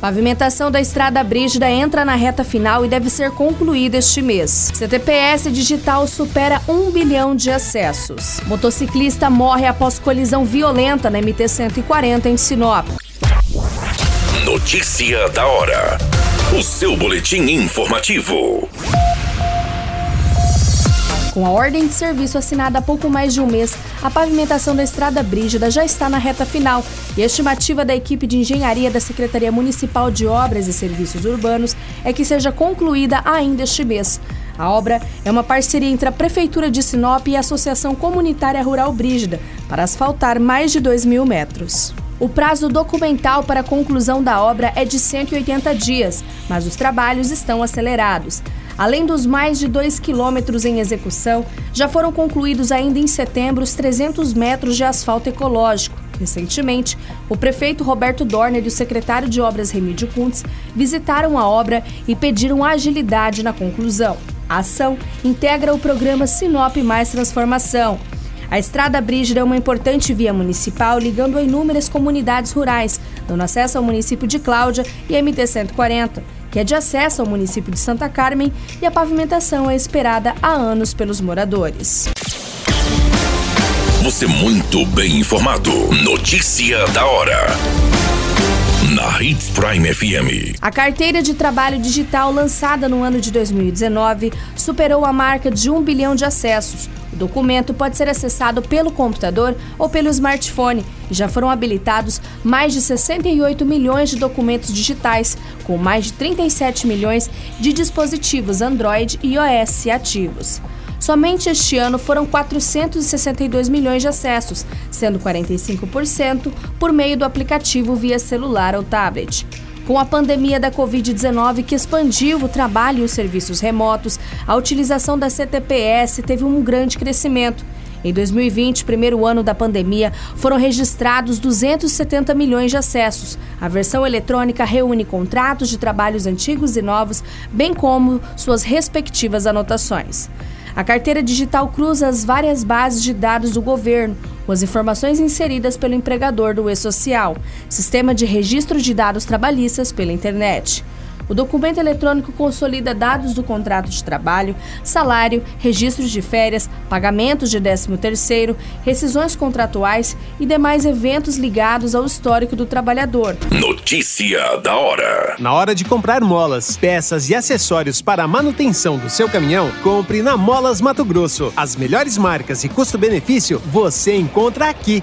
Pavimentação da Estrada Brígida entra na reta final e deve ser concluída este mês. CTPS digital supera um bilhão de acessos. Motociclista morre após colisão violenta na MT-140 em Sinop. Notícia da hora. O seu boletim informativo. Com a ordem de serviço assinada há pouco mais de um mês, a pavimentação da Estrada Brígida já está na reta final e a estimativa da equipe de engenharia da Secretaria Municipal de Obras e Serviços Urbanos é que seja concluída ainda este mês. A obra é uma parceria entre a Prefeitura de Sinop e a Associação Comunitária Rural Brígida para asfaltar mais de 2 mil metros. O prazo documental para a conclusão da obra é de 180 dias, mas os trabalhos estão acelerados. Além dos mais de 2 quilômetros em execução, já foram concluídos ainda em setembro os 300 metros de asfalto ecológico. Recentemente, o prefeito Roberto Dorner e o secretário de Obras Remídio Kuntz visitaram a obra e pediram agilidade na conclusão. A ação integra o programa Sinop Mais Transformação. A Estrada Brígida é uma importante via municipal ligando a inúmeras comunidades rurais, dando acesso ao município de Cláudia e MT-140 que é de acesso ao município de Santa Carmen, e a pavimentação é esperada há anos pelos moradores. Você muito bem informado. Notícia da hora. Na Hits Prime FM. A carteira de trabalho digital lançada no ano de 2019 superou a marca de um bilhão de acessos, o documento pode ser acessado pelo computador ou pelo smartphone e já foram habilitados mais de 68 milhões de documentos digitais, com mais de 37 milhões de dispositivos Android e iOS ativos. Somente este ano foram 462 milhões de acessos, sendo 45% por meio do aplicativo via celular ou tablet. Com a pandemia da Covid-19 que expandiu o trabalho e os serviços remotos, a utilização da CTPS teve um grande crescimento. Em 2020, primeiro ano da pandemia, foram registrados 270 milhões de acessos. A versão eletrônica reúne contratos de trabalhos antigos e novos, bem como suas respectivas anotações. A carteira digital cruza as várias bases de dados do governo, com as informações inseridas pelo empregador do e-social, sistema de registro de dados trabalhistas pela internet. O documento eletrônico consolida dados do contrato de trabalho, salário, registros de férias, pagamentos de 13º, rescisões contratuais e demais eventos ligados ao histórico do trabalhador. Notícia da hora. Na hora de comprar molas, peças e acessórios para a manutenção do seu caminhão, compre na Molas Mato Grosso. As melhores marcas e custo-benefício você encontra aqui.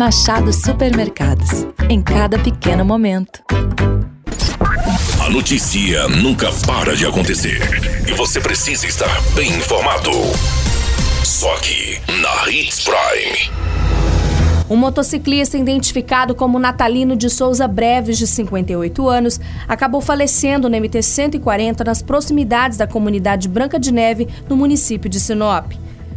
Machado Supermercados. Em cada pequeno momento. A notícia nunca para de acontecer. E você precisa estar bem informado. Só aqui, na Hits Prime. Um motociclista identificado como Natalino de Souza Breves, de 58 anos, acabou falecendo no MT-140 nas proximidades da comunidade Branca de Neve, no município de Sinop.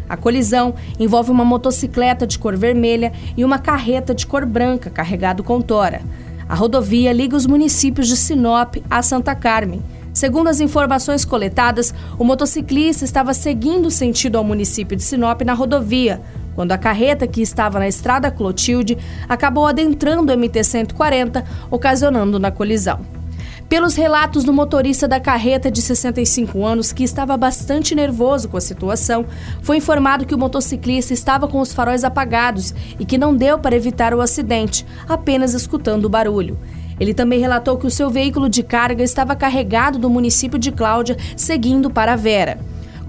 A colisão envolve uma motocicleta de cor vermelha e uma carreta de cor branca carregado com tora. A rodovia liga os municípios de Sinop a Santa Carmen. Segundo as informações coletadas, o motociclista estava seguindo sentido ao município de Sinop na rodovia, quando a carreta que estava na estrada Clotilde acabou adentrando o MT-140, ocasionando na colisão. Pelos relatos do motorista da carreta de 65 anos, que estava bastante nervoso com a situação, foi informado que o motociclista estava com os faróis apagados e que não deu para evitar o acidente, apenas escutando o barulho. Ele também relatou que o seu veículo de carga estava carregado do município de Cláudia, seguindo para Vera.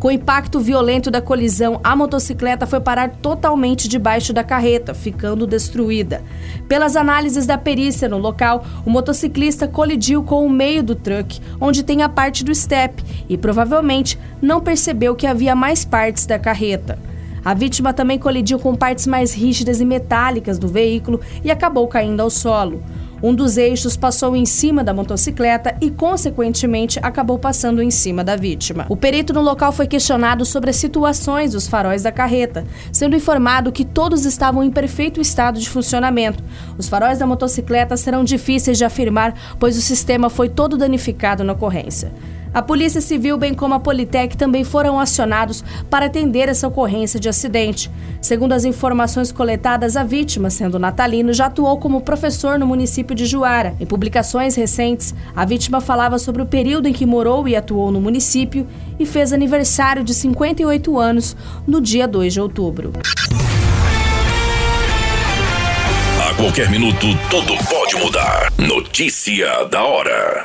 Com o impacto violento da colisão, a motocicleta foi parar totalmente debaixo da carreta, ficando destruída. Pelas análises da perícia no local, o motociclista colidiu com o meio do truck, onde tem a parte do step, e provavelmente não percebeu que havia mais partes da carreta. A vítima também colidiu com partes mais rígidas e metálicas do veículo e acabou caindo ao solo. Um dos eixos passou em cima da motocicleta e, consequentemente, acabou passando em cima da vítima. O perito no local foi questionado sobre as situações dos faróis da carreta, sendo informado que todos estavam em perfeito estado de funcionamento. Os faróis da motocicleta serão difíceis de afirmar, pois o sistema foi todo danificado na ocorrência. A Polícia Civil, bem como a Politec, também foram acionados para atender essa ocorrência de acidente. Segundo as informações coletadas, a vítima, sendo natalino, já atuou como professor no município de Juara. Em publicações recentes, a vítima falava sobre o período em que morou e atuou no município e fez aniversário de 58 anos no dia 2 de outubro. A qualquer minuto, tudo pode mudar. Notícia da hora.